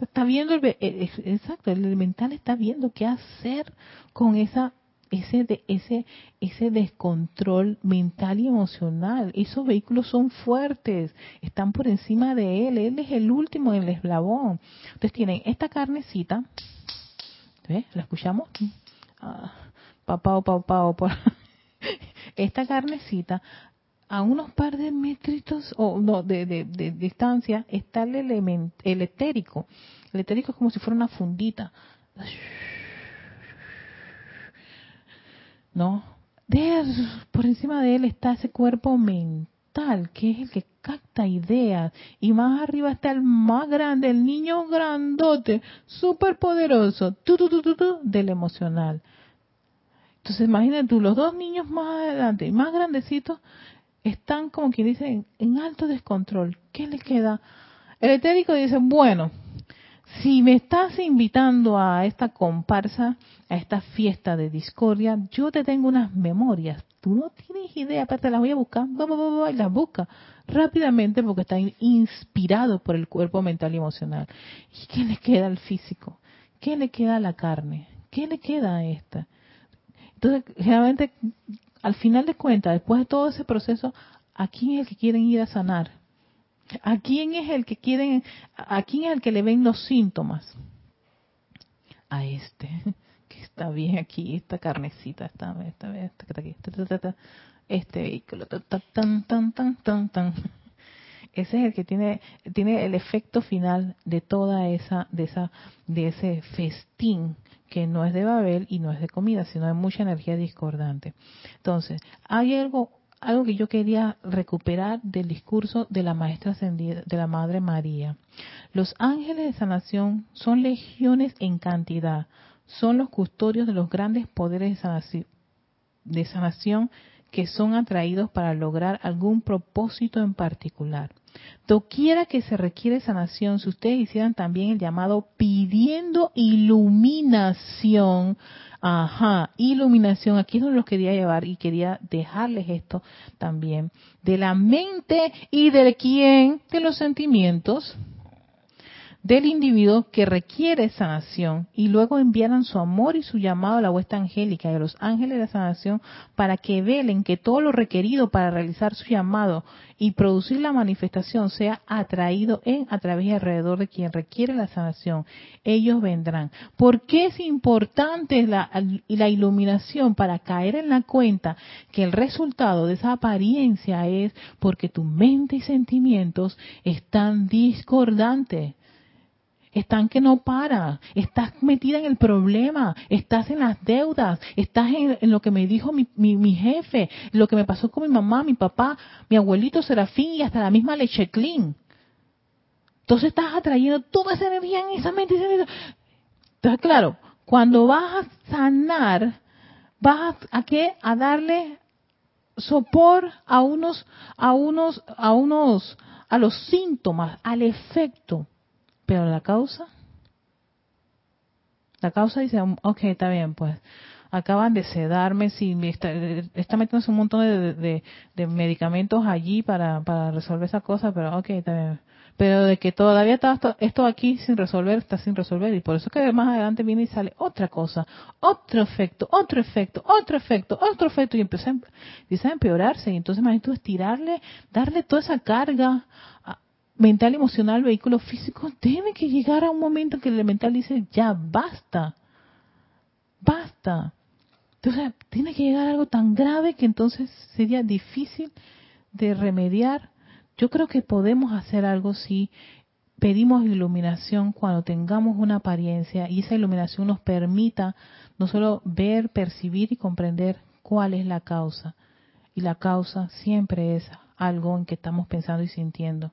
está viendo, el, eh, exacto, el elemental está viendo qué hacer con esa ese, ese, ese descontrol mental y emocional. Esos vehículos son fuertes, están por encima de él, él es el último en el eslabón. Entonces tienen esta carnecita, ¿ves? ¿La escuchamos? Ah, papá papá por esta carnecita a unos par de metritos o no de, distancia está el elemento el etérico el etérico es como si fuera una fundita ¿no? De, por encima de él está ese cuerpo mental, que es el que capta ideas, y más arriba está el más grande, el niño grandote, súper poderoso, tu, tu, tu, del emocional. Entonces imagínate tú, los dos niños más adelante y más grandecitos están como quien dice en, alto descontrol. ¿Qué les queda? El etérico dice, bueno, si me estás invitando a esta comparsa, a esta fiesta de discordia, yo te tengo unas memorias. Tú no tienes idea, aparte las voy a buscar, y las busca rápidamente porque están inspirados por el cuerpo mental y emocional. ¿Y qué le queda al físico? ¿Qué le queda a la carne? ¿Qué le queda a esta? Entonces, generalmente, al final de cuentas, después de todo ese proceso, ¿a quién es el que quieren ir a sanar? ¿A quién es el que quieren, a quién es el que le ven los síntomas? A este, que está bien aquí, esta carnecita, esta, esta, esta, esta, aquí, este vehículo, tan, tan, tan, tan, tan. Ese es el que tiene, tiene el efecto final de toda esa, de esa, de ese festín que no es de Babel y no es de comida, sino de mucha energía discordante. Entonces, hay algo algo que yo quería recuperar del discurso de la maestra ascendida, de la Madre María. Los ángeles de sanación son legiones en cantidad, son los custodios de los grandes poderes de sanación, que son atraídos para lograr algún propósito en particular. Doquiera que se requiere sanación, si ustedes hicieran también el llamado pidiendo iluminación, Ajá, iluminación, aquí es donde los quería llevar y quería dejarles esto también, de la mente y del quién, de los sentimientos, del individuo que requiere sanación y luego enviaran su amor y su llamado a la huesta angélica y a los ángeles de sanación para que velen que todo lo requerido para realizar su llamado y producir la manifestación sea atraído en, a través y alrededor de quien requiere la sanación. Ellos vendrán. ¿Por qué es importante la, la iluminación para caer en la cuenta que el resultado de esa apariencia es porque tu mente y sentimientos están discordantes? Están que no para, estás metida en el problema, estás en las deudas, estás en, lo que me dijo mi, mi, jefe, lo que me pasó con mi mamá, mi papá, mi abuelito Serafín y hasta la misma leche clean. Entonces estás atrayendo toda esa energía en esa mente. Entonces, claro, cuando vas a sanar, vas a, a qué? A darle sopor a unos, a unos, a unos, a los síntomas, al efecto pero la causa, la causa dice, ok, está bien, pues acaban de sedarme, si me está, está metiéndose un montón de, medicamentos allí para, para resolver esa cosa, pero ok, está bien. Pero de que todavía está esto, aquí sin resolver, está sin resolver. Y por eso que más adelante viene y sale otra cosa, otro efecto, otro efecto, otro efecto, otro efecto. Y empieza, a empeorarse. Y entonces, imagínate estirarle, darle toda esa carga mental, emocional, vehículo físico, tiene que llegar a un momento en que el mental dice, ya basta, basta. Entonces, tiene que llegar a algo tan grave que entonces sería difícil de remediar. Yo creo que podemos hacer algo si pedimos iluminación cuando tengamos una apariencia y esa iluminación nos permita no solo ver, percibir y comprender cuál es la causa. Y la causa siempre es algo en que estamos pensando y sintiendo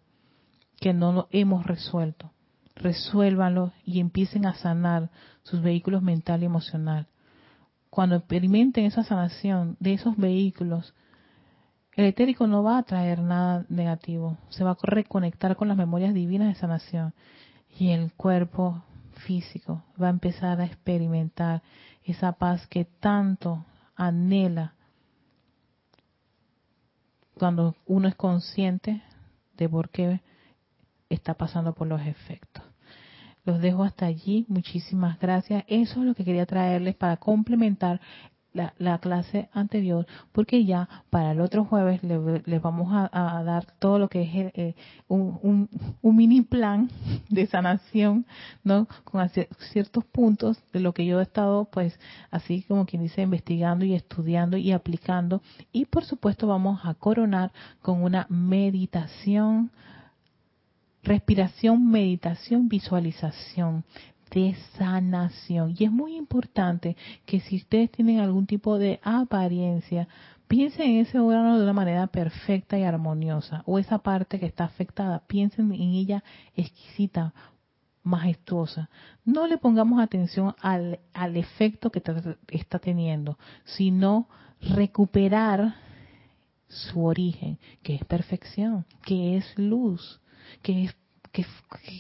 que no lo hemos resuelto. Resuélvanlo y empiecen a sanar sus vehículos mental y emocional. cuando experimenten esa sanación de esos vehículos, el etérico no va a traer nada negativo, se va a reconectar con las memorias divinas de sanación y el cuerpo físico va a empezar a experimentar esa paz que tanto anhela cuando uno es consciente de por qué está pasando por los efectos. Los dejo hasta allí. Muchísimas gracias. Eso es lo que quería traerles para complementar la, clase anterior, porque ya para el otro jueves les vamos a, dar todo lo que es eh, un, un, mini plan de sanación, ¿no? Con ciertos puntos de lo que yo he estado, pues, así como quien dice, investigando y estudiando y aplicando. Y por supuesto vamos a coronar con una meditación respiración, meditación, visualización de sanación. Y es muy importante que si ustedes tienen algún tipo de apariencia, piensen en ese órgano de una manera perfecta y armoniosa, o esa parte que está afectada, piensen en ella exquisita, majestuosa. No le pongamos atención al, al efecto que está teniendo, sino recuperar su origen, que es perfección, que es luz, que es, que,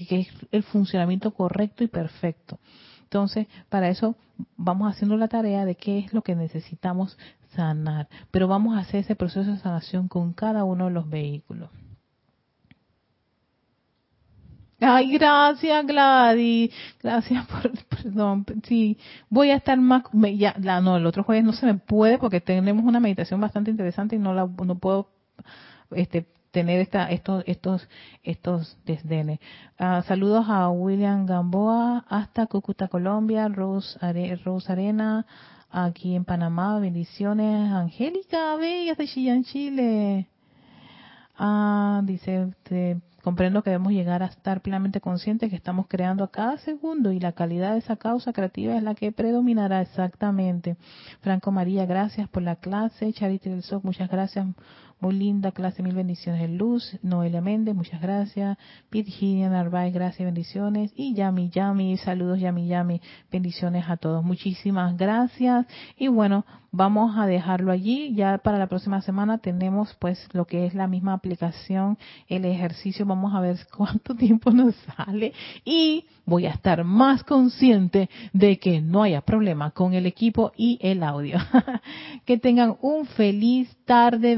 es el funcionamiento correcto y perfecto. Entonces, para eso vamos haciendo la tarea de qué es lo que necesitamos sanar, pero vamos a hacer ese proceso de sanación con cada uno de los vehículos. Ay, gracias Gladys, gracias por, perdón, sí, voy a estar más, ya, la, no, el otro jueves no se me puede porque tenemos una meditación bastante interesante y no la, no puedo, este, tener esta, estos, estos, estos desdenes. Ah, saludos a William Gamboa hasta Cúcuta, Colombia, Rose, Rose Arena, aquí en Panamá, bendiciones. Angélica, bella de Chillán, Chile. Ah, dice, comprendo que debemos llegar a estar plenamente conscientes que estamos creando a cada segundo y la calidad de esa causa creativa es la que predominará exactamente. Franco María, gracias por la clase. Charity del Soc, muchas gracias muy linda clase, mil bendiciones de luz. Noelia Méndez, muchas gracias. Virginia Narváez, gracias, bendiciones. Y Yami Yami, saludos Yami Yami, bendiciones a todos. Muchísimas gracias. Y bueno, vamos a dejarlo allí. Ya para la próxima semana tenemos pues lo que es la misma aplicación, el ejercicio. Vamos a ver cuánto tiempo nos sale. Y voy a estar más consciente de que no haya problema con el equipo y el audio. que tengan un feliz tarde,